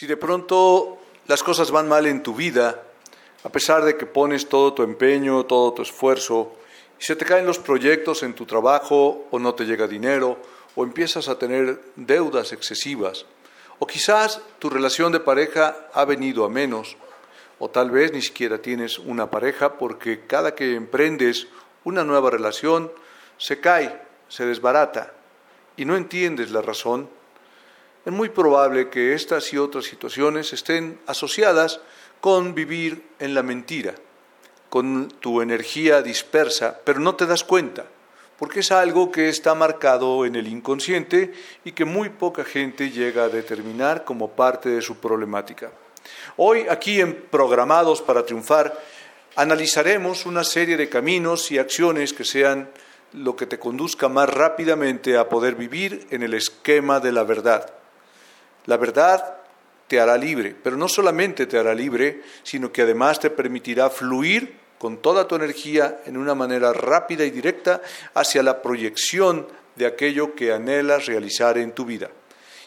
Si de pronto las cosas van mal en tu vida, a pesar de que pones todo tu empeño, todo tu esfuerzo, y se te caen los proyectos en tu trabajo o no te llega dinero, o empiezas a tener deudas excesivas, o quizás tu relación de pareja ha venido a menos, o tal vez ni siquiera tienes una pareja porque cada que emprendes una nueva relación se cae, se desbarata y no entiendes la razón, es muy probable que estas y otras situaciones estén asociadas con vivir en la mentira, con tu energía dispersa, pero no te das cuenta porque es algo que está marcado en el inconsciente y que muy poca gente llega a determinar como parte de su problemática. Hoy aquí en Programados para Triunfar analizaremos una serie de caminos y acciones que sean lo que te conduzca más rápidamente a poder vivir en el esquema de la verdad. La verdad te hará libre, pero no solamente te hará libre, sino que además te permitirá fluir con toda tu energía en una manera rápida y directa hacia la proyección de aquello que anhelas realizar en tu vida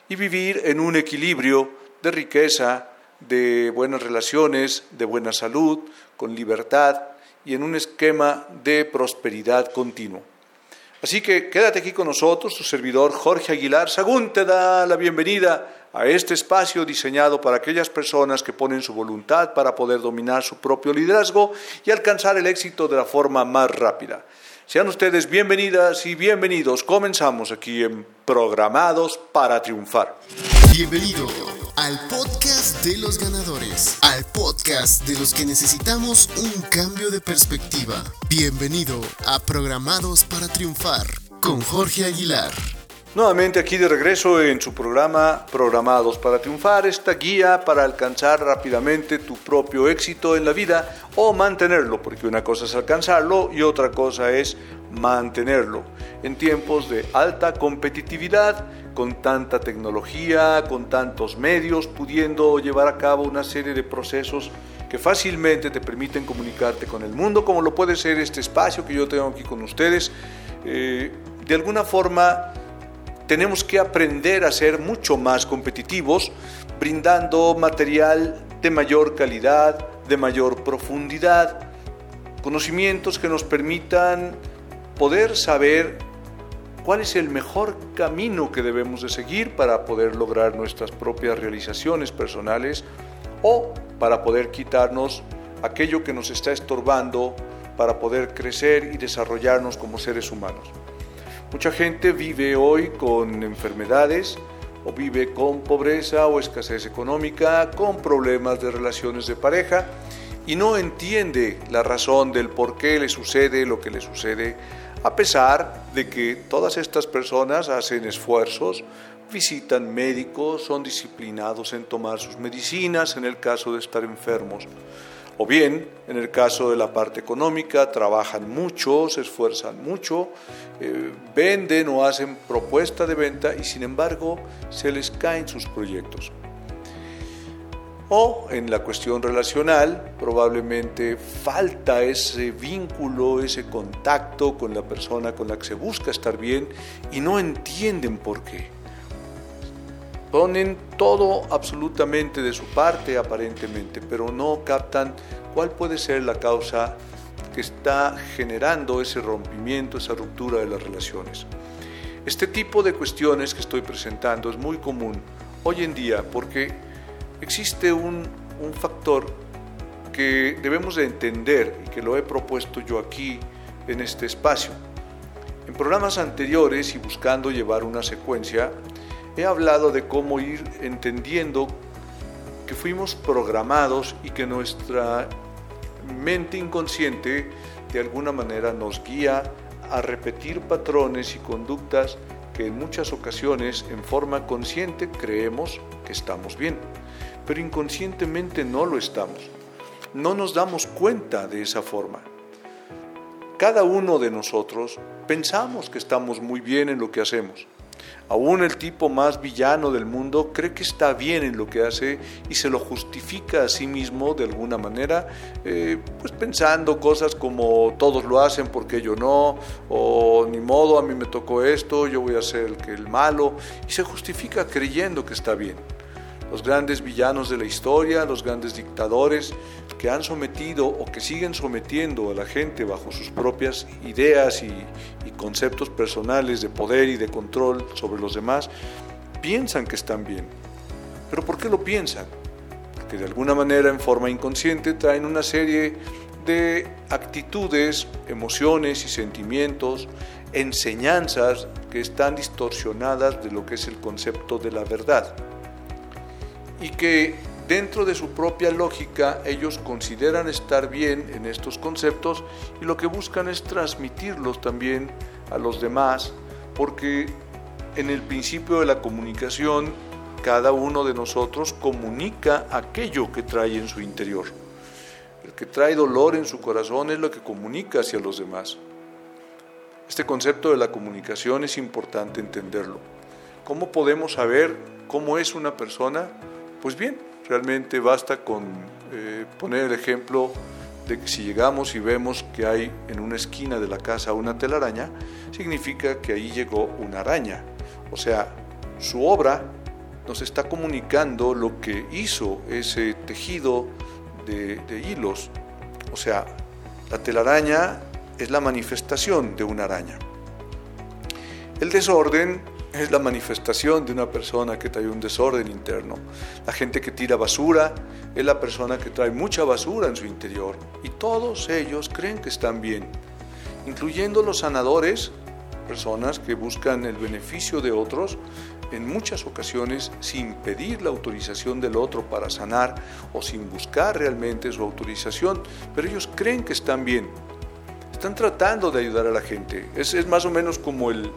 y vivir en un equilibrio de riqueza, de buenas relaciones, de buena salud, con libertad y en un esquema de prosperidad continuo. Así que quédate aquí con nosotros, tu servidor Jorge Aguilar Sagún te da la bienvenida a este espacio diseñado para aquellas personas que ponen su voluntad para poder dominar su propio liderazgo y alcanzar el éxito de la forma más rápida. Sean ustedes bienvenidas y bienvenidos. Comenzamos aquí en Programados para Triunfar. Bienvenido al podcast de los ganadores, al podcast de los que necesitamos un cambio de perspectiva. Bienvenido a Programados para Triunfar con Jorge Aguilar. Nuevamente aquí de regreso en su programa Programados para Triunfar, esta guía para alcanzar rápidamente tu propio éxito en la vida o mantenerlo, porque una cosa es alcanzarlo y otra cosa es mantenerlo en tiempos de alta competitividad, con tanta tecnología, con tantos medios, pudiendo llevar a cabo una serie de procesos que fácilmente te permiten comunicarte con el mundo, como lo puede ser este espacio que yo tengo aquí con ustedes. Eh, de alguna forma, tenemos que aprender a ser mucho más competitivos, brindando material de mayor calidad, de mayor profundidad, conocimientos que nos permitan poder saber cuál es el mejor camino que debemos de seguir para poder lograr nuestras propias realizaciones personales o para poder quitarnos aquello que nos está estorbando para poder crecer y desarrollarnos como seres humanos. Mucha gente vive hoy con enfermedades o vive con pobreza o escasez económica, con problemas de relaciones de pareja y no entiende la razón del por qué le sucede lo que le sucede, a pesar de que todas estas personas hacen esfuerzos, visitan médicos, son disciplinados en tomar sus medicinas en el caso de estar enfermos. O bien, en el caso de la parte económica, trabajan mucho, se esfuerzan mucho, eh, venden o hacen propuesta de venta y sin embargo se les caen sus proyectos. O en la cuestión relacional, probablemente falta ese vínculo, ese contacto con la persona con la que se busca estar bien y no entienden por qué ponen todo absolutamente de su parte aparentemente, pero no captan cuál puede ser la causa que está generando ese rompimiento, esa ruptura de las relaciones. Este tipo de cuestiones que estoy presentando es muy común hoy en día porque existe un, un factor que debemos de entender y que lo he propuesto yo aquí en este espacio. En programas anteriores y buscando llevar una secuencia, he hablado de cómo ir entendiendo que fuimos programados y que nuestra mente inconsciente de alguna manera nos guía a repetir patrones y conductas que en muchas ocasiones en forma consciente creemos que estamos bien, pero inconscientemente no lo estamos. No nos damos cuenta de esa forma. Cada uno de nosotros pensamos que estamos muy bien en lo que hacemos, Aún el tipo más villano del mundo cree que está bien en lo que hace y se lo justifica a sí mismo de alguna manera, eh, pues pensando cosas como todos lo hacen porque yo no, o ni modo, a mí me tocó esto, yo voy a ser el, que el malo, y se justifica creyendo que está bien. los grandes villanos de la historia, los grandes dictadores que han sometido o que siguen sometiendo a la gente bajo sus propias ideas y, conceptos personales de poder y de control sobre los demás, piensan que están bien. ¿Pero por qué lo piensan? Porque de alguna manera en forma inconsciente traen una serie de actitudes, emociones y sentimientos, enseñanzas que están distorsionadas de lo que es el concepto de la verdad y que dentro de su propia lógica ellos consideran estar bien en estos conceptos y lo que buscan es transmitirlos también a los demás porque en el principio de la comunicación cada uno de nosotros comunica aquello que trae en su interior. El que trae dolor en su corazón es lo que comunica hacia los demás. Este concepto de la comunicación es importante entenderlo. ¿Cómo podemos saber cómo es una persona? Pues bien, realmente basta con eh, poner el ejemplo de que si llegamos y vemos que hay en una esquina de la casa una telaraña, significa que ahí llegó una araña. O sea, su obra nos está comunicando lo que hizo ese tejido de, de hilos. O sea, la telaraña es la manifestación de una araña. El desorden es la manifestación de una persona que trae un desorden interno. La gente que tira basura es la persona que trae mucha basura en su interior. Y todos ellos creen que están bien, incluyendo los sanadores, personas que buscan el beneficio de otros, en muchas ocasiones sin pedir la autorización del otro para sanar o sin buscar realmente su autorización, pero ellos creen que están bien están tratando de ayudar a la gente. Es, es más o menos como el,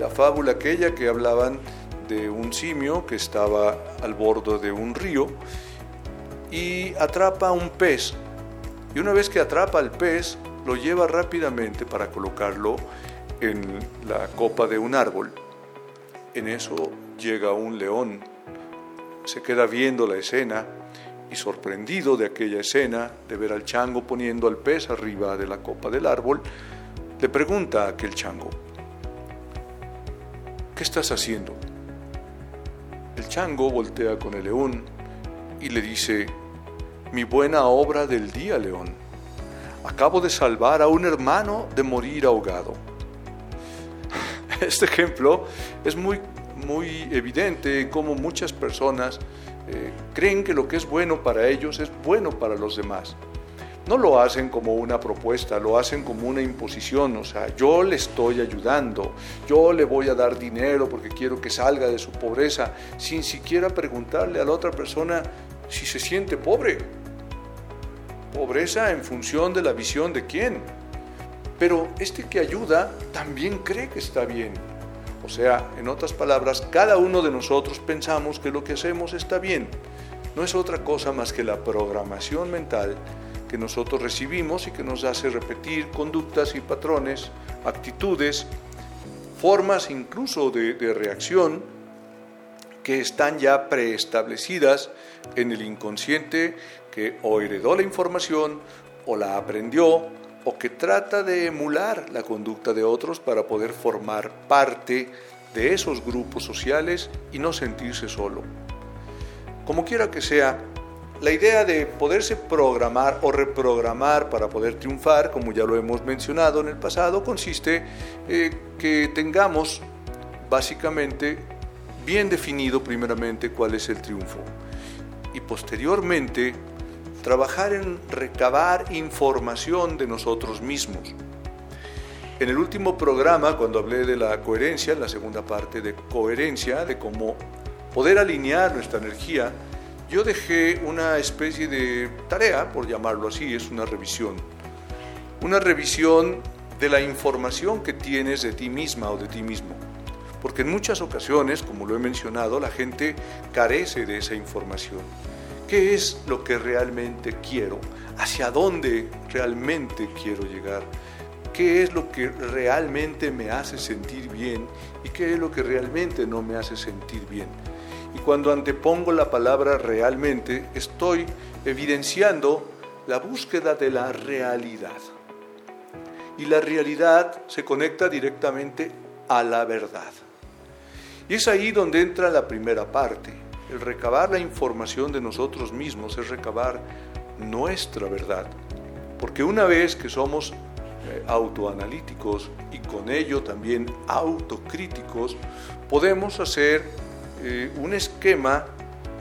la fábula aquella que hablaban de un simio que estaba al borde de un río y atrapa un pez. Y una vez que atrapa al pez, lo lleva rápidamente para colocarlo en la copa de un árbol. En eso llega un león, se queda viendo la escena y sorprendido de aquella escena, de ver al chango poniendo al pez arriba de la copa del árbol, le pregunta a aquel chango, ¿qué estás haciendo? El chango voltea con el león y le dice, mi buena obra del día, león. Acabo de salvar a un hermano de morir ahogado. Este ejemplo es muy, muy evidente cómo muchas personas eh, creen que lo que es bueno para ellos es bueno para los demás. No lo hacen como una propuesta, lo hacen como una imposición, o sea, yo le estoy ayudando, yo le voy a dar dinero porque quiero que salga de su pobreza, sin siquiera preguntarle a la otra persona si se siente pobre. Pobreza en función de la visión de quién. Pero este que ayuda también cree que está bien o sea, en otras palabras, cada uno de nosotros pensamos que lo que hacemos está bien. No es otra cosa más que la programación mental que nosotros recibimos y que nos hace repetir conductas y patrones, actitudes, formas incluso de, de reacción que están ya preestablecidas en el inconsciente que o heredó la información o la aprendió o que trata de emular la conducta de otros para poder formar parte de esos grupos sociales y no sentirse solo. Como quiera que sea, la idea de poderse programar o reprogramar para poder triunfar, como ya lo hemos mencionado en el pasado, consiste eh, que tengamos básicamente bien definido primeramente cuál es el triunfo y posteriormente trabajar en recabar información de nosotros mismos. En el último programa, cuando hablé de la coherencia, en la segunda parte de coherencia, de cómo poder alinear nuestra energía, yo dejé una especie de tarea, por llamarlo así, es una revisión. Una revisión de la información que tienes de ti misma o de ti mismo. Porque en muchas ocasiones, como lo he mencionado, la gente carece de esa información qué es lo que realmente quiero, hacia dónde realmente quiero llegar, qué es lo que realmente me hace sentir bien y qué es lo que realmente no me hace sentir bien. Y cuando antepongo la palabra realmente, estoy evidenciando la búsqueda de la realidad. Y la realidad se conecta directamente a la verdad. Y es ahí donde entra la primera parte, el recabar la información de nosotros mismos es recabar nuestra verdad. Porque una vez que somos eh, autoanalíticos y con ello también autocríticos, podemos hacer eh, un esquema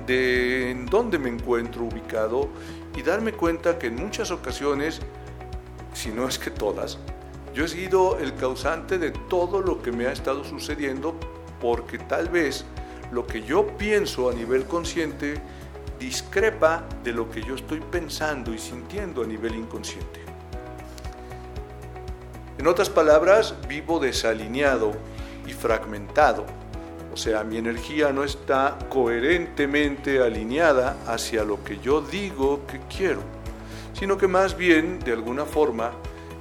de en dónde me encuentro ubicado y darme cuenta que en muchas ocasiones, si no es que todas, yo he sido el causante de todo lo que me ha estado sucediendo porque tal vez lo que yo pienso a nivel consciente discrepa de lo que yo estoy pensando y sintiendo a nivel inconsciente. En otras palabras, vivo desalineado y fragmentado. O sea, mi energía no está coherentemente alineada hacia lo que yo digo que quiero, sino que más bien, de alguna forma,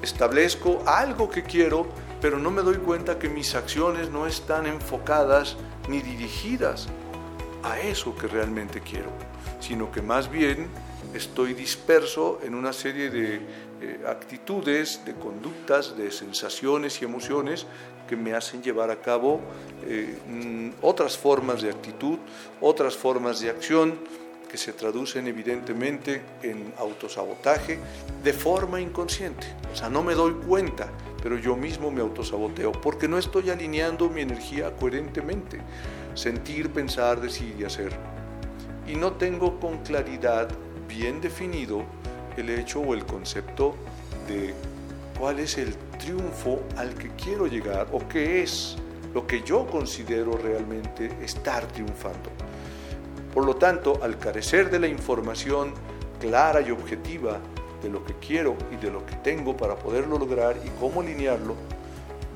establezco algo que quiero, pero no me doy cuenta que mis acciones no están enfocadas ni dirigidas a eso que realmente quiero, sino que más bien estoy disperso en una serie de eh, actitudes, de conductas, de sensaciones y emociones que me hacen llevar a cabo eh, mm, otras formas de actitud, otras formas de acción que se traducen evidentemente en autosabotaje de forma inconsciente. O sea, no me doy cuenta, pero yo mismo me autosaboteo porque no estoy alineando mi energía coherentemente. Sentir, pensar, decir y hacer. Y no tengo con claridad bien definido el hecho o el concepto de cuál es el triunfo al que quiero llegar o qué es lo que yo considero realmente estar triunfando. Por lo tanto, al carecer de la información clara y objetiva de lo que quiero y de lo que tengo para poderlo lograr y cómo alinearlo,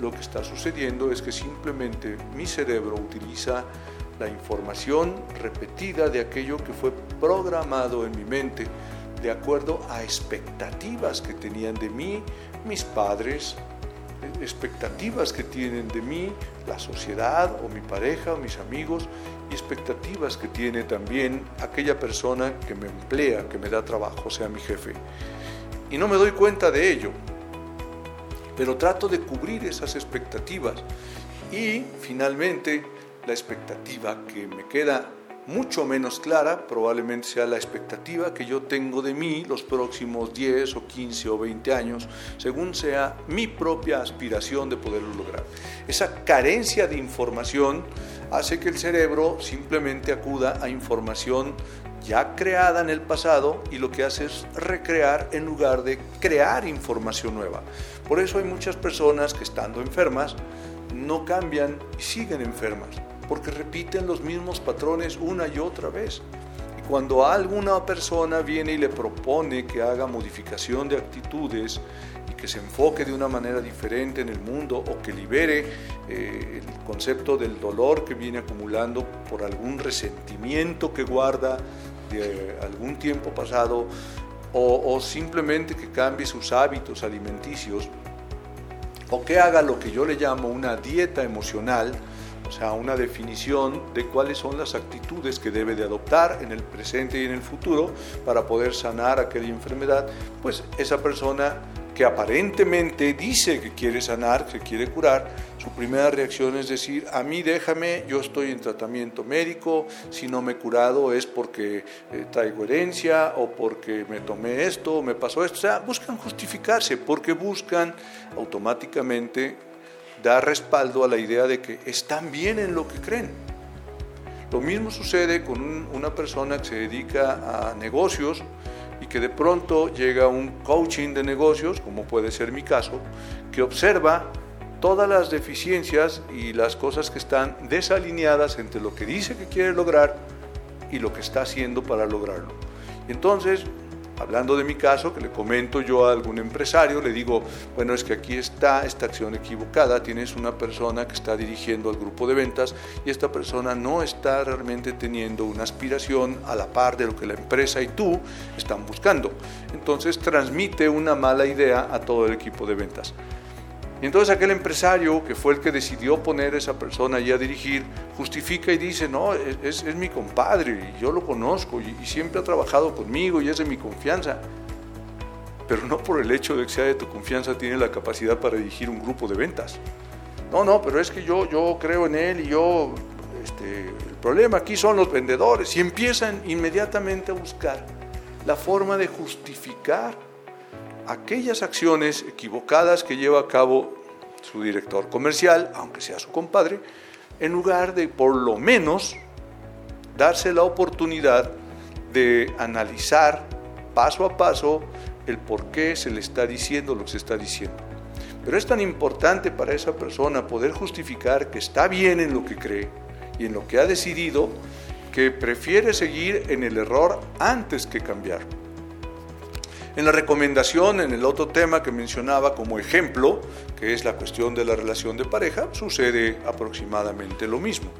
lo que está sucediendo es que simplemente mi cerebro utiliza la información repetida de aquello que fue programado en mi mente de acuerdo a expectativas que tenían de mí mis padres, expectativas que tienen de mí la sociedad o mi pareja o mis amigos y expectativas que tiene también aquella persona que me emplea, que me da trabajo, sea, mi jefe. Y no me doy cuenta de ello, pero trato de cubrir esas expectativas y finalmente la expectativa que me queda mucho menos clara, probablemente sea la expectativa que yo tengo de mí los próximos 10 o 15 o 20 años, según sea mi propia aspiración de poderlo lograr. Esa carencia de información hace que el cerebro simplemente acuda a información ya creada en el pasado y lo que hace es recrear en lugar de crear información nueva. Por eso hay muchas personas que estando enfermas no cambian y siguen enfermas porque repiten los mismos patrones una y otra vez. Y cuando alguna persona viene y le propone que haga modificación de actitudes y que se enfoque de una manera diferente en el mundo o que libere eh, el concepto del dolor que viene acumulando por algún resentimiento que guarda de algún tiempo pasado o, simplemente que cambie sus hábitos alimenticios o que haga lo que yo le llamo una dieta emocional, sea, una definición de cuáles son las actitudes que debe de adoptar en el presente y en el futuro para poder sanar aquella enfermedad, pues esa persona que aparentemente dice que quiere sanar, que quiere curar, su primera reacción es decir, a mí déjame, yo estoy en tratamiento médico, si no me he curado es porque eh, traigo herencia o porque me tomé esto, o me pasó esto, o sea, buscan justificarse porque buscan automáticamente da respaldo a la idea de que están bien en lo que creen. Lo mismo sucede con una persona que se dedica a negocios y que de pronto llega un coaching de negocios, como puede ser mi caso, que observa todas las deficiencias y las cosas que están desalineadas entre lo que dice que quiere lograr y lo que está haciendo para lograrlo. Entonces Hablando de mi caso, que le comento yo a algún empresario, le digo, bueno, es que aquí está esta acción equivocada, tienes una persona que está dirigiendo al grupo de ventas y esta persona no está realmente teniendo una aspiración a la par de lo que la empresa y tú están buscando. Entonces transmite una mala idea a todo el equipo de ventas. Y entonces aquel empresario que fue el que decidió poner a esa persona allí a dirigir, justifica y dice, no, es, mi compadre y yo lo conozco y, y, siempre ha trabajado conmigo y es de mi confianza. Pero no por el hecho de que sea de tu confianza tiene la capacidad para dirigir un grupo de ventas. No, no, pero es que yo, yo creo en él y yo este, el problema aquí son los vendedores y empiezan inmediatamente a buscar la forma de justificar aquellas acciones equivocadas que lleva a cabo su director comercial, aunque sea su compadre, en lugar de por lo menos darse la oportunidad de analizar paso a paso el por qué se le está diciendo lo que se está diciendo. Pero es tan importante para esa persona poder justificar que está bien en lo que cree y en lo que ha decidido que prefiere seguir en el error antes que cambiar. En la recomendación, en el otro tema que mencionaba como ejemplo, que es la cuestión de la relación de pareja, sucede aproximadamente lo mismo.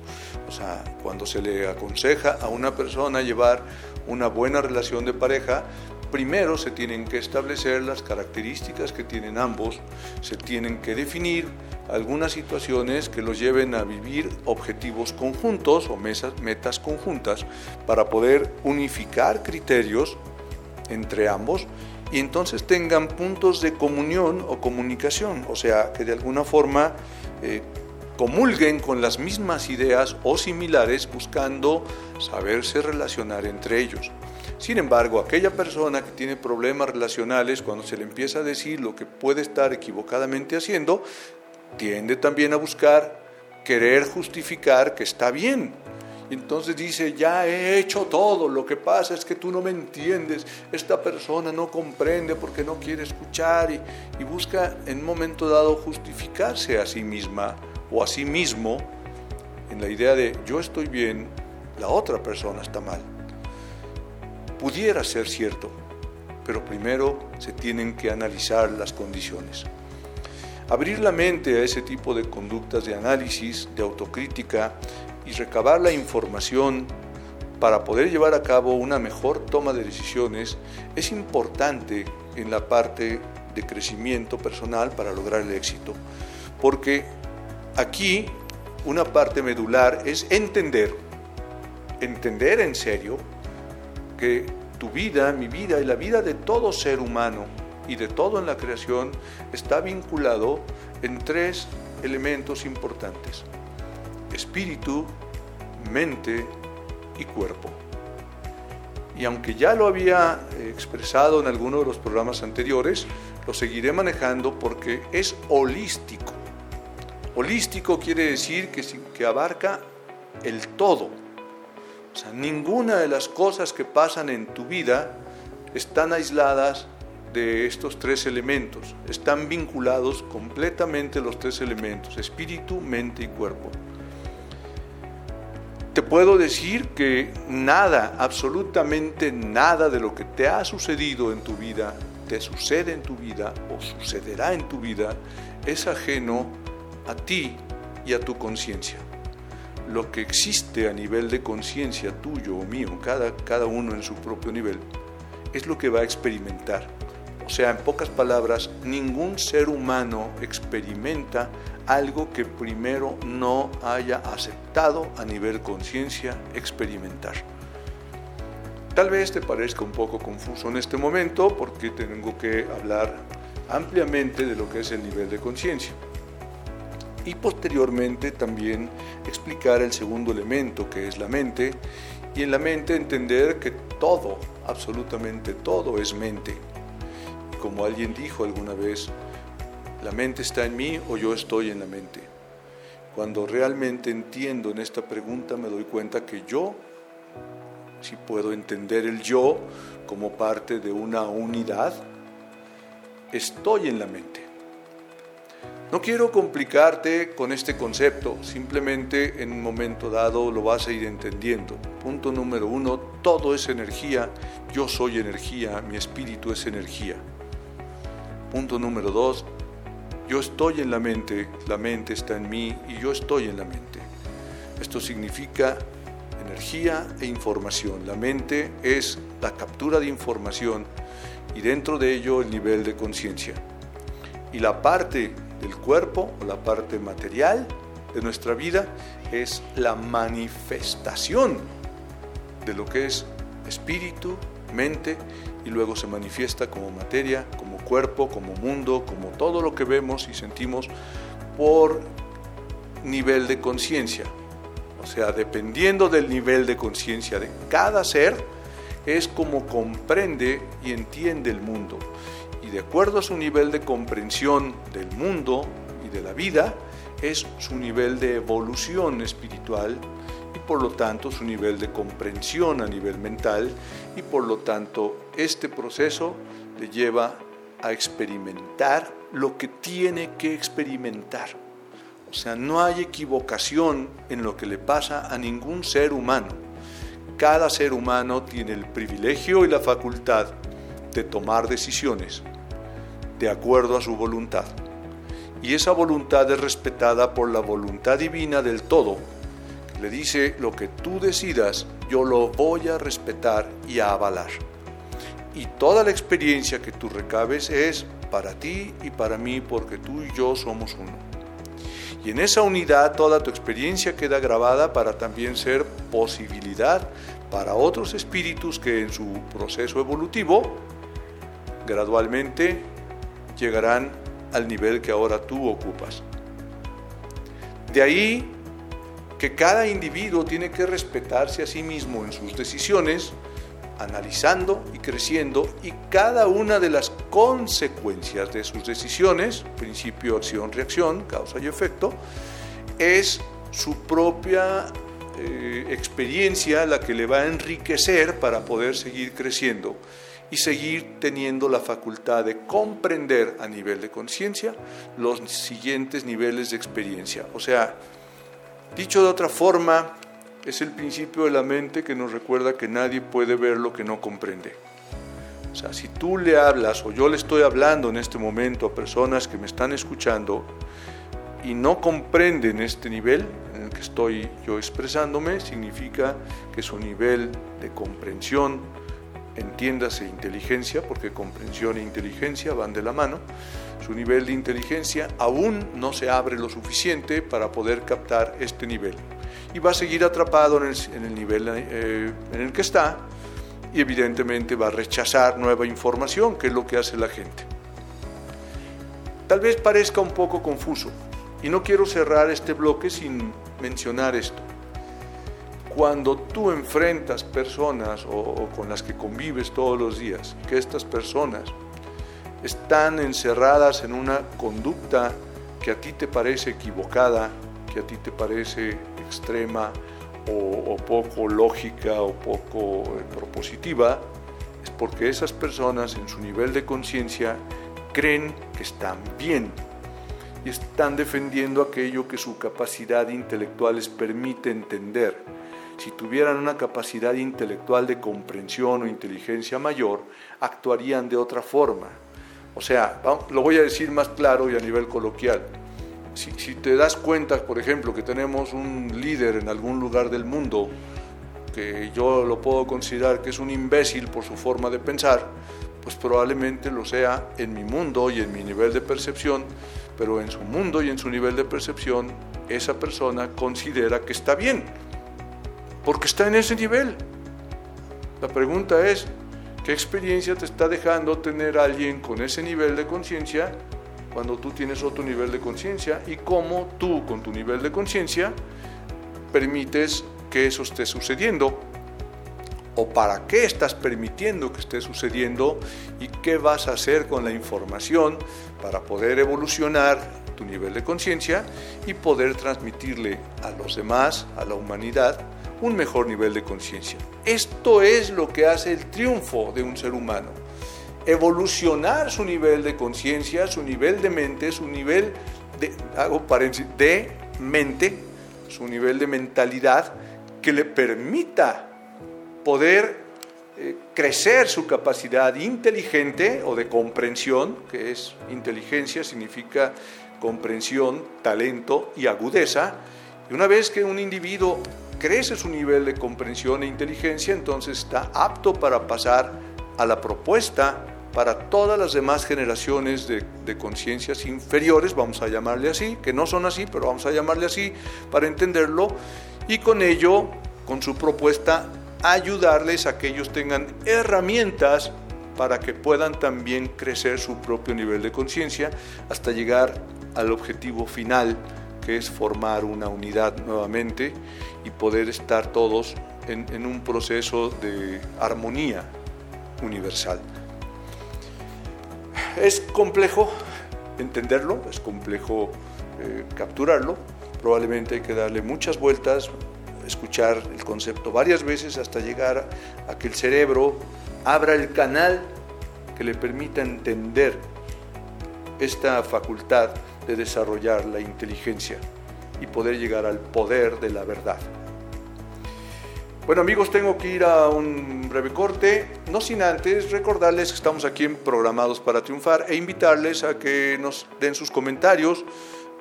O sea, cuando se le aconseja a una persona llevar una buena relación de pareja, primero se tienen que establecer las características que tienen ambos, se tienen que definir algunas situaciones que los lleven a vivir objetivos conjuntos o metas conjuntas para poder unificar criterios entre ambos y entonces tengan puntos de comunión o comunicación, o sea, que de alguna forma eh, comulguen con las mismas ideas o similares buscando saberse relacionar entre ellos. Sin embargo, aquella persona que tiene problemas relacionales, cuando se le empieza a decir lo que puede estar equivocadamente haciendo, tiende también a buscar querer justificar que está bien, entonces dice, ya he hecho todo, lo que pasa es que tú no me entiendes, esta persona no comprende porque no quiere escuchar y, y busca en un momento dado justificarse a sí misma o a sí mismo en la idea de yo estoy bien, la otra persona está mal. Pudiera ser cierto, pero primero se tienen que analizar las condiciones. Abrir la mente a ese tipo de conductas de análisis, de autocrítica, y recabar la información para poder llevar a cabo una mejor toma de decisiones es importante en la parte de crecimiento personal para lograr el éxito. Porque aquí una parte medular es entender, entender en serio que tu vida, mi vida y la vida de todo ser humano y de todo en la creación está vinculado en tres elementos importantes espíritu, mente y cuerpo. Y aunque ya lo había expresado en alguno de los programas anteriores, lo seguiré manejando porque es holístico. Holístico quiere decir que, que abarca el todo. O sea, ninguna de las cosas que pasan en tu vida están aisladas de estos tres elementos. Están vinculados completamente los tres elementos, espíritu, mente y cuerpo te puedo decir que nada, absolutamente nada de lo que te ha sucedido en tu vida, te sucede en tu vida o sucederá en tu vida, es ajeno a ti y a tu conciencia. Lo que existe a nivel de conciencia tuyo o mío, cada, cada uno en su propio nivel, es lo que va a experimentar. O sea, en pocas palabras, ningún ser humano experimenta algo que primero no haya aceptado a nivel conciencia experimentar. Tal vez te parezca un poco confuso en este momento porque tengo que hablar ampliamente de lo que es el nivel de conciencia y posteriormente también explicar el segundo elemento que es la mente y en la mente entender que todo, absolutamente todo es mente. como alguien dijo alguna vez, ¿La mente está en mí o yo estoy en la mente? Cuando realmente entiendo en esta pregunta me doy cuenta que yo, si puedo entender el yo como parte de una unidad, estoy en la mente. No quiero complicarte con este concepto, simplemente en un momento dado lo vas a ir entendiendo. Punto número uno, todo es energía, yo soy energía, mi espíritu es energía. Punto número dos, yo estoy en la mente, la mente está en mí y yo estoy en la mente. Esto significa energía e información. La mente es la captura de información y dentro de ello el nivel de conciencia. Y la parte del cuerpo o la parte material de nuestra vida es la manifestación de lo que es espíritu, mente y luego se manifiesta como materia, como cuerpo, como mundo, como todo lo que vemos y sentimos por nivel de conciencia. O sea, dependiendo del nivel de conciencia de cada ser, es como comprende y entiende el mundo. Y de acuerdo a su nivel de comprensión del mundo y de la vida, es su nivel de evolución espiritual y por lo tanto su nivel de comprensión a nivel mental y por lo tanto este proceso le lleva a experimentar lo que tiene que experimentar. O sea, no hay equivocación en lo que le pasa a ningún ser humano. Cada ser humano tiene el privilegio y la facultad de tomar decisiones de acuerdo a su voluntad. Y esa voluntad es respetada por la voluntad divina del todo. Le dice, lo que tú decidas, yo lo voy a respetar y a avalar. Y toda la experiencia que tú recabes es para ti y para mí, porque tú y yo somos uno. Y en esa unidad toda tu experiencia queda grabada para también ser posibilidad para otros espíritus que en su proceso evolutivo gradualmente llegarán al nivel que ahora tú ocupas. De ahí que cada individuo tiene que respetarse a sí mismo en sus decisiones, analizando y creciendo y cada una de las consecuencias de sus decisiones, principio, acción, reacción, causa y efecto, es su propia eh, experiencia la que le va a enriquecer para poder seguir creciendo y seguir teniendo la facultad de comprender a nivel de conciencia los siguientes niveles de experiencia. O sea, dicho de otra forma, es el principio de la mente que nos recuerda que nadie puede ver lo que no comprende. O sea, si tú le hablas o yo le estoy hablando en este momento a personas que me están escuchando y no comprenden este nivel en el que estoy yo expresándome, significa que su nivel de comprensión, entiéndase inteligencia, porque comprensión e inteligencia van de la mano, su nivel de inteligencia aún no se abre lo suficiente para poder captar este nivel y va a seguir atrapado en el, nivel eh, en el que está y evidentemente va a rechazar nueva información, que es lo que hace la gente. Tal vez parezca un poco confuso y no quiero cerrar este bloque sin mencionar esto. Cuando tú enfrentas personas o, o con las que convives todos los días, que estas personas están encerradas en una conducta que a ti te parece equivocada, que a ti te parece extrema o, poco lógica o poco eh, propositiva, es porque esas personas en su nivel de conciencia creen que están bien y están defendiendo aquello que su capacidad intelectual les permite entender. Si tuvieran una capacidad intelectual de comprensión o inteligencia mayor, actuarían de otra forma. O sea, lo voy a decir más claro y a nivel coloquial si, te das cuenta, por ejemplo, que tenemos un líder en algún lugar del mundo, que yo lo puedo considerar que es un imbécil por su forma de pensar, pues probablemente lo sea en mi mundo y en mi nivel de percepción, pero en su mundo y en su nivel de percepción, esa persona considera que está bien, porque está en ese nivel. La pregunta es, ¿qué experiencia te está dejando tener alguien con ese nivel de conciencia cuando tú tienes otro nivel de conciencia y cómo tú con tu nivel de conciencia permites que eso esté sucediendo o para qué estás permitiendo que esté sucediendo y qué vas a hacer con la información para poder evolucionar tu nivel de conciencia y poder transmitirle a los demás, a la humanidad, un mejor nivel de conciencia. Esto es lo que hace el triunfo de un ser humano evolucionar su nivel de conciencia, su nivel de mente, su nivel de, hago de mente, su nivel de mentalidad, que le permita poder eh, crecer su capacidad inteligente o de comprensión, que es inteligencia, significa comprensión, talento y agudeza. Y una vez que un individuo crece su nivel de comprensión e inteligencia, entonces está apto para pasar a la propuesta para todas las demás generaciones de, conciencias inferiores, vamos a llamarle así, que no son así, pero vamos a llamarle así para entenderlo, y con ello, con su propuesta, ayudarles a que ellos tengan herramientas para que puedan también crecer su propio nivel de conciencia hasta llegar al objetivo final que es formar una unidad nuevamente y poder estar todos en, un proceso de armonía universal. Es complejo entenderlo, es complejo eh, capturarlo, probablemente hay que darle muchas vueltas, escuchar el concepto varias veces hasta llegar a que el cerebro abra el canal que le permita entender esta facultad de desarrollar la inteligencia y poder llegar al poder de la verdad. Bueno amigos, tengo que ir a un breve corte, no sin antes recordarles que estamos aquí en Programados para Triunfar e invitarles a que nos den sus comentarios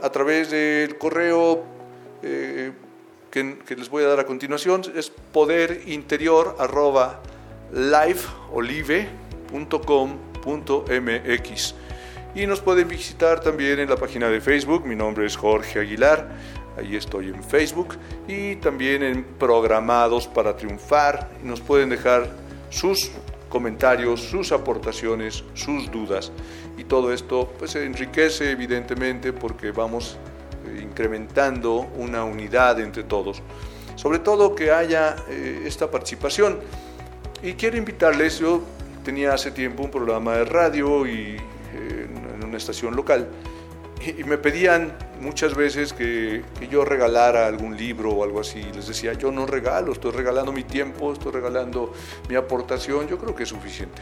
a través del correo eh, que, les voy a dar a continuación, es poderinterior.liveolive.com.mx y nos pueden visitar también en la página de Facebook, mi nombre es Jorge Aguilar, ahí estoy en Facebook y también en Programados para Triunfar nos pueden dejar sus comentarios, sus aportaciones, sus dudas y todo esto pues enriquece evidentemente porque vamos eh, incrementando una unidad entre todos. Sobre todo que haya eh, esta participación. Y quiero invitarles, yo tenía hace tiempo un programa de radio y en una estación local y me pedían muchas veces que, yo regalara algún libro o algo así. Les decía, yo no regalo, estoy regalando mi tiempo, estoy regalando mi aportación, yo creo que es suficiente.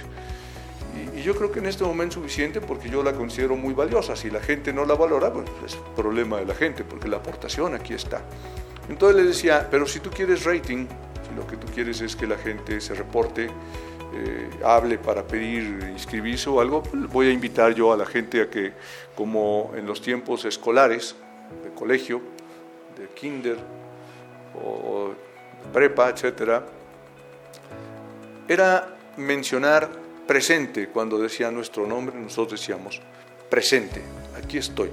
Y, yo creo que en este momento es suficiente porque yo la considero muy valiosa. Si la gente no la valora, pues es problema de la gente, porque la aportación aquí está. Entonces les decía, pero si tú quieres rating, si lo que tú quieres es que la gente se reporte, eh, hable para pedir inscribirse o algo, pues, voy a invitar yo a la gente a que, como en los tiempos escolares, de colegio, de kinder o prepa, etcétera, era mencionar presente cuando decía nuestro nombre, nosotros decíamos presente, aquí estoy.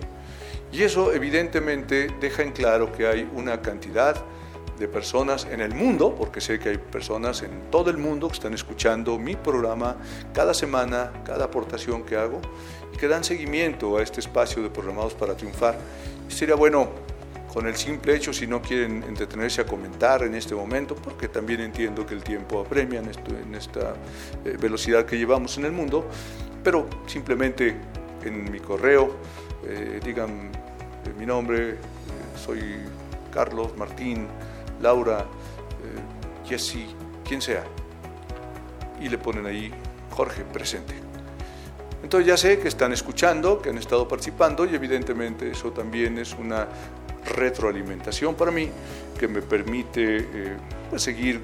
Y eso evidentemente deja en claro que hay una cantidad de personas en el mundo, porque sé que hay personas en todo el mundo que están escuchando mi programa cada semana, cada aportación que hago y que dan seguimiento a este espacio de programados para triunfar. Sería bueno, con el simple hecho, si no quieren entretenerse a comentar en este momento, porque también entiendo que el tiempo apremia en, esto, en esta eh, velocidad que llevamos en el mundo, pero simplemente en mi correo eh, digan eh, mi nombre, soy Carlos Martín Laura, eh, Jesse, quien sea, y le ponen ahí Jorge presente. Entonces ya sé que están escuchando, que han estado participando y evidentemente eso también es una retroalimentación para mí que me permite eh, pues, seguir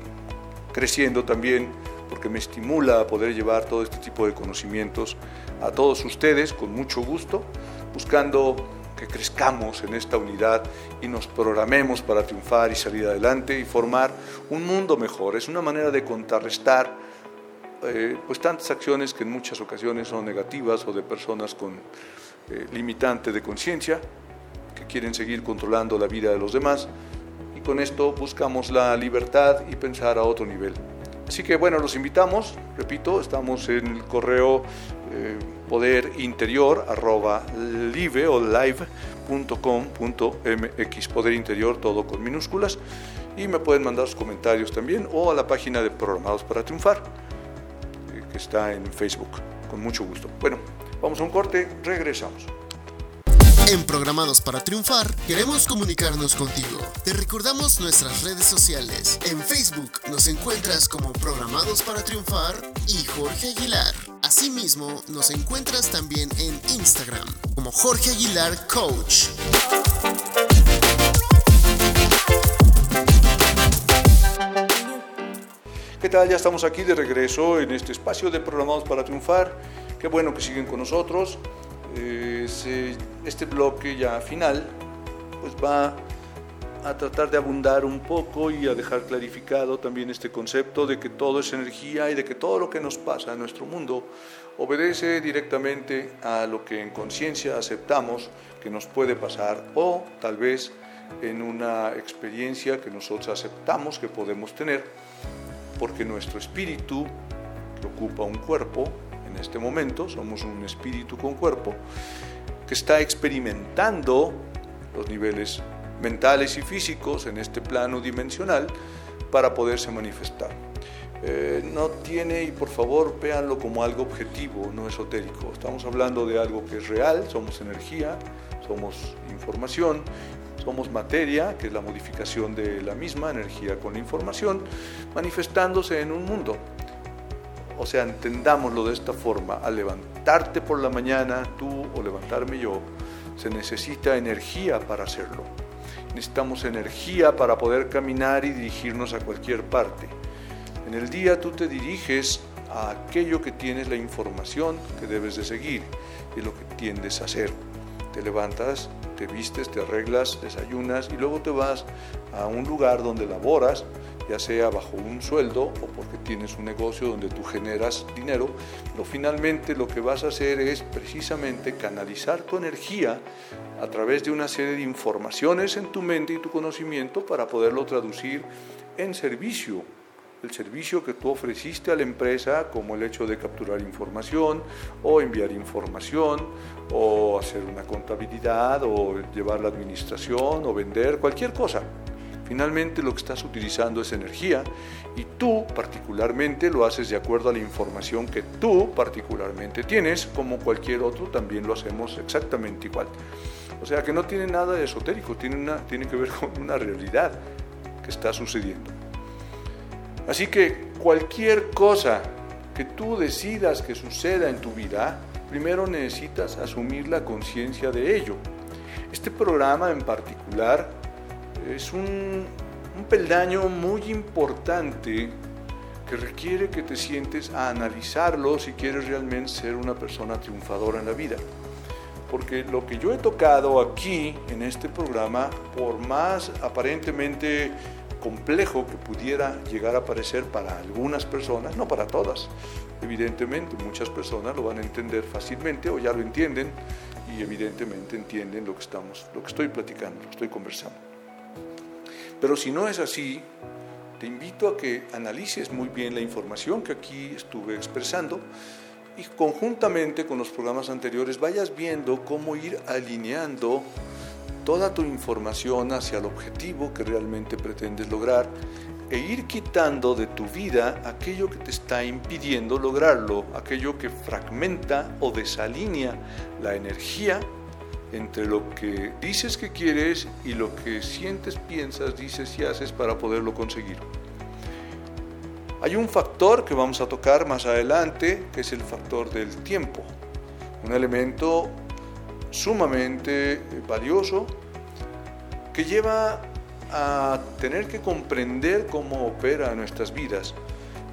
creciendo también porque me estimula a poder llevar todo este tipo de conocimientos a todos ustedes con mucho gusto, buscando que crezcamos en esta unidad y nos programemos para triunfar y salir adelante y formar un mundo mejor. Es una manera de contrarrestar eh, pues tantas acciones que en muchas ocasiones son negativas o de personas con eh, limitante de conciencia que quieren seguir controlando la vida de los demás y con esto buscamos la libertad y pensar a otro nivel. Así que bueno, los invitamos, repito, estamos en el correo eh, poder interior arroba live o live.com.mx, poder interior todo con minúsculas y me pueden mandar sus comentarios también o a la página de Programados para Triunfar eh, que está en Facebook, con mucho gusto. Bueno, vamos a un corte, regresamos. En Programados para Triunfar queremos comunicarnos contigo. Te recordamos nuestras redes sociales. En Facebook nos encuentras como Programados para Triunfar y Jorge Aguilar. Asimismo, nos encuentras también en Instagram como Jorge Aguilar Coach. ¿Qué tal? Ya estamos aquí de regreso en este espacio de Programados para Triunfar. Qué bueno que siguen con nosotros. Eh, este bloque ya final pues va a tratar de abundar un poco y a dejar clarificado también este concepto de que todo es energía y de que todo lo que nos pasa en nuestro mundo obedece directamente a lo que en conciencia aceptamos que nos puede pasar o tal vez en una experiencia que nosotros aceptamos que podemos tener porque nuestro espíritu que ocupa un cuerpo en este momento, somos un espíritu con cuerpo, que está experimentando los niveles mentales y físicos en este plano dimensional para poderse manifestar. Eh, no tiene, y por favor véanlo como algo objetivo, no esotérico. Estamos hablando de algo que es real, somos energía, somos información, somos materia, que es la modificación de la misma energía con la información, manifestándose en un mundo. O sea, entendámoslo de esta forma, al levantarte por la mañana, tú o levantarme yo, se necesita energía para hacerlo. Necesitamos energía para poder caminar y dirigirnos a cualquier parte. En el día tú te diriges a aquello que tienes la información que debes de seguir y lo que tiendes a hacer. Te levantas, te vistes, te arreglas, desayunas y luego te vas a un lugar donde laboras, sea bajo un sueldo o porque tienes un negocio donde tú generas dinero, pero finalmente lo que vas a hacer es precisamente canalizar tu energía a través de una serie de informaciones en tu mente y tu conocimiento para poderlo traducir en servicio el servicio que tú ofreciste a la empresa, como el hecho de capturar información o enviar información o hacer una contabilidad o llevar la administración o vender, cualquier cosa. Finalmente lo que estás utilizando es energía y tú particularmente lo haces de acuerdo a la información que tú particularmente tienes, como cualquier otro también lo hacemos exactamente igual. O sea que no tiene nada de esotérico, tiene, una, tiene que ver con una realidad que está sucediendo. Así que cualquier cosa que tú decidas que suceda en tu vida, primero necesitas asumir la conciencia de ello. Este programa en particular es un, peldaño muy importante que requiere que te sientes a analizarlo si quieres realmente ser una persona triunfadora en la vida. Porque lo que yo he tocado aquí en este programa, por más aparentemente complejo que pudiera llegar a parecer para algunas personas, no para todas. Evidentemente, muchas personas lo van a entender fácilmente o ya lo entienden y evidentemente entienden lo que estamos, lo que estoy platicando, lo estoy conversando. Pero si no es así, te invito a que analices muy bien la información que aquí estuve expresando y conjuntamente con los programas anteriores vayas viendo cómo ir alineando toda tu información hacia el objetivo que realmente pretendes lograr e ir quitando de tu vida aquello que te está impidiendo lograrlo, aquello que fragmenta o desalinea la energía entre lo que dices que quieres y lo que sientes, piensas, dices y haces para poderlo conseguir. Hay un factor que vamos a tocar más adelante, que es el factor del tiempo, un elemento sumamente valioso que lleva a tener que comprender cómo opera nuestras vidas,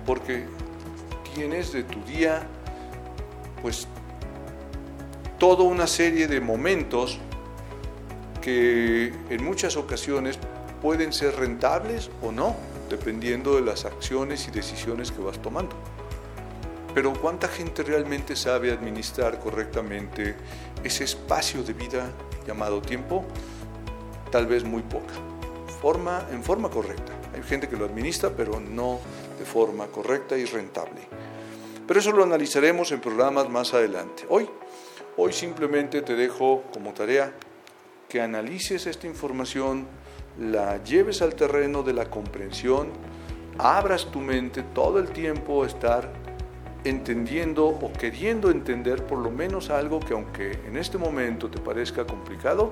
porque tienes de tu día pues toda una serie de momentos que en muchas ocasiones pueden ser rentables o no, dependiendo de las acciones y decisiones que vas tomando. Pero ¿cuánta gente realmente sabe administrar correctamente ese espacio de vida llamado tiempo? Tal vez muy poca. Forma, en forma correcta. Hay gente que lo administra, pero no de forma correcta y rentable. Pero eso lo analizaremos en programas más adelante. Hoy, hoy simplemente te dejo como tarea que analices esta información, la lleves al terreno de la comprensión, abras tu mente todo el tiempo a estar entendiendo o queriendo entender por lo menos algo que aunque en este momento te parezca complicado,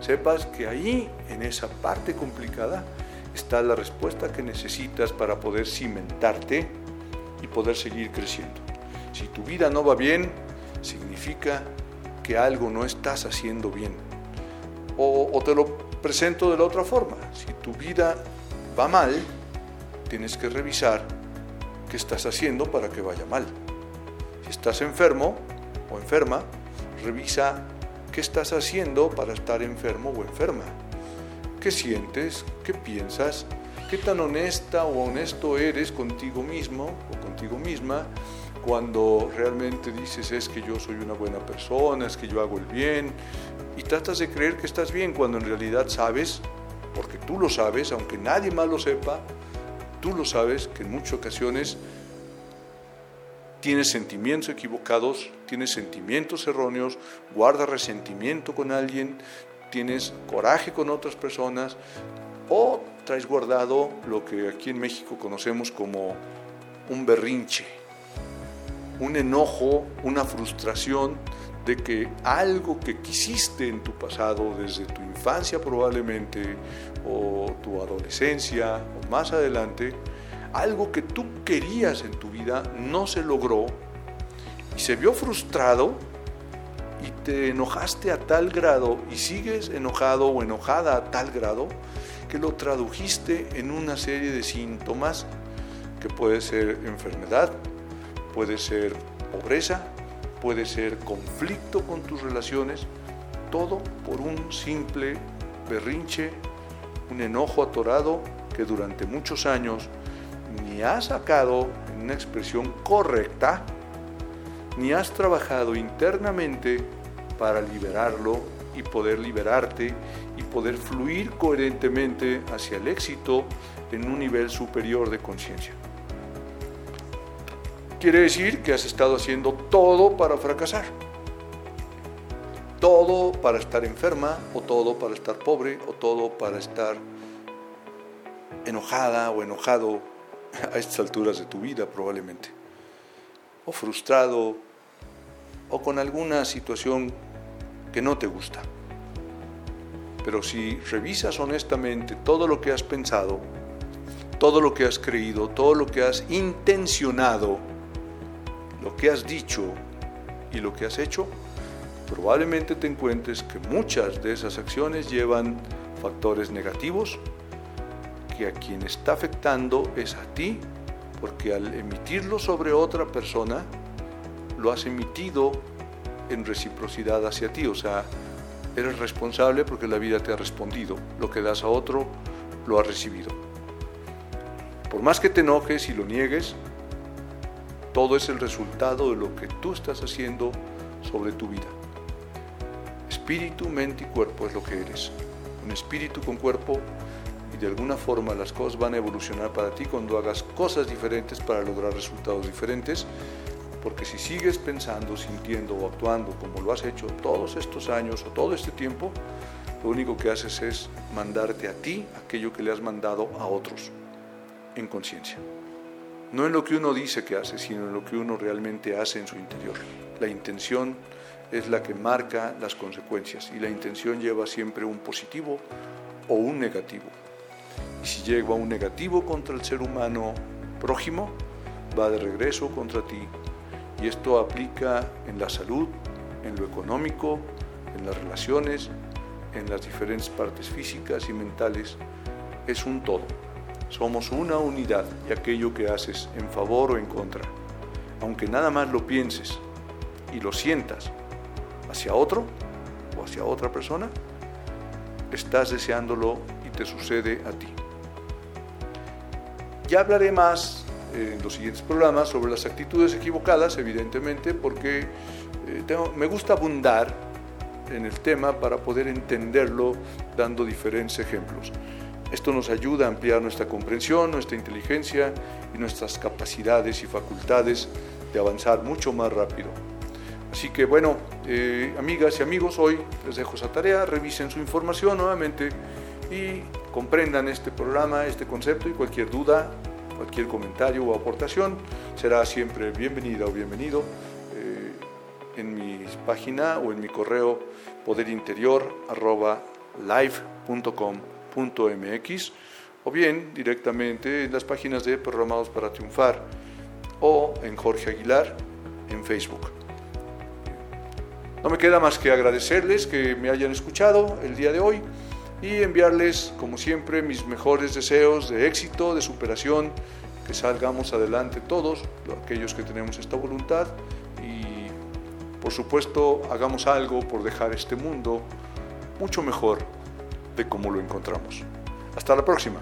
sepas que ahí, en esa parte complicada, está la respuesta que necesitas para poder cimentarte y poder seguir creciendo. Si tu vida no va bien, significa que algo no estás haciendo bien. O, o te lo presento de la otra forma. Si tu vida va mal, tienes que revisar qué estás haciendo para que vaya mal. Si estás enfermo o enferma, revisa qué estás haciendo para estar enfermo o enferma. ¿Qué sientes? ¿Qué piensas? ¿Qué tan honesta o honesto eres contigo mismo o contigo misma cuando realmente dices es que yo soy una buena persona, es que yo hago el bien y tratas de creer que estás bien cuando en realidad sabes, porque tú lo sabes, aunque nadie más lo sepa, tú lo sabes que en muchas ocasiones tienes sentimientos equivocados, tienes sentimientos erróneos, guarda resentimiento con alguien, tienes coraje con otras personas o traes guardado lo que aquí en México conocemos como un berrinche, un enojo, una frustración de que algo que quisiste en tu pasado, desde tu infancia probablemente, o tu adolescencia, o más adelante, algo que tú querías en tu vida no se logró y se vio frustrado y te enojaste a tal grado y sigues enojado o enojada a tal grado que lo tradujiste en una serie de síntomas que puede ser enfermedad, puede ser pobreza, puede ser conflicto con tus relaciones, todo por un simple berrinche, un enojo atorado que durante muchos años ni has sacado en una expresión correcta, ni has trabajado internamente para liberarlo y poder liberarte y poder fluir coherentemente hacia el éxito en un nivel superior de conciencia. Quiere decir que has estado haciendo todo para fracasar. Todo para estar enferma, o todo para estar pobre, o todo para estar enojada o enojado a estas alturas de tu vida probablemente. O frustrado, o con alguna situación que no te gusta. Pero si revisas honestamente todo lo que has pensado, todo lo que has creído, todo lo que has intencionado, lo que has dicho y lo que has hecho, probablemente te encuentres que muchas de esas acciones llevan factores negativos, que a quien está afectando es a ti, porque al emitirlo sobre otra persona, lo has emitido en reciprocidad hacia ti, o sea, eres responsable porque la vida te ha respondido, lo que das a otro, lo ha recibido. Por más que te enojes y lo niegues, todo es el resultado de lo que tú estás haciendo sobre tu vida. Espíritu, mente y cuerpo es lo que eres. Un espíritu con cuerpo y de alguna forma las cosas van a evolucionar para ti cuando hagas cosas diferentes para lograr resultados diferentes. Porque si sigues pensando, sintiendo o actuando como lo has hecho todos estos años o todo este tiempo, lo único que haces es mandarte a ti aquello que le has mandado a otros en conciencia no en lo que uno dice que hace, sino en lo que uno realmente hace en su interior. La intención es la que marca las consecuencias y la intención lleva siempre un positivo o un negativo. Y si lleva un negativo contra el ser humano prójimo, va de regreso contra ti. Y esto aplica en la salud, en lo económico, en las relaciones, en las diferentes partes físicas y mentales. Es un todo. Somos una unidad y aquello que haces en favor o en contra, aunque nada más lo pienses y lo sientas hacia otro o hacia otra persona, estás deseándolo y te sucede a ti. Ya hablaré más en los siguientes programas sobre las actitudes equivocadas, evidentemente, porque eh, me gusta abundar en el tema para poder entenderlo dando diferentes ejemplos. Esto nos ayuda a ampliar nuestra comprensión, nuestra inteligencia y nuestras capacidades y facultades de avanzar mucho más rápido. Así que bueno, eh, amigas y amigos, hoy les dejo esa tarea, revisen su información nuevamente y comprendan este programa, este concepto y cualquier duda, cualquier comentario o aportación será siempre bienvenida o bienvenido eh, en mi página o en mi correo poderinterior.live.com mx o bien directamente en las páginas de Programados para Triunfar o en Jorge Aguilar en Facebook. No me queda más que agradecerles que me hayan escuchado el día de hoy y enviarles, como siempre, mis mejores deseos de éxito, de superación, que salgamos adelante todos, aquellos que tenemos esta voluntad y, por supuesto, hagamos algo por dejar este mundo mucho mejor de cómo lo encontramos. Hasta la próxima.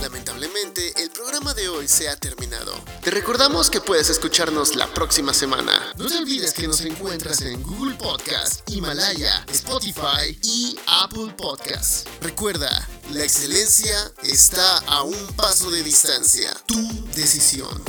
Lamentablemente, el programa de hoy se ha terminado. Te recordamos que puedes escucharnos la próxima semana. No te olvides que nos encuentras en Google Podcast, Himalaya, Spotify y Apple Podcast. Recuerda, la excelencia está a un paso de distancia. Tu decisión.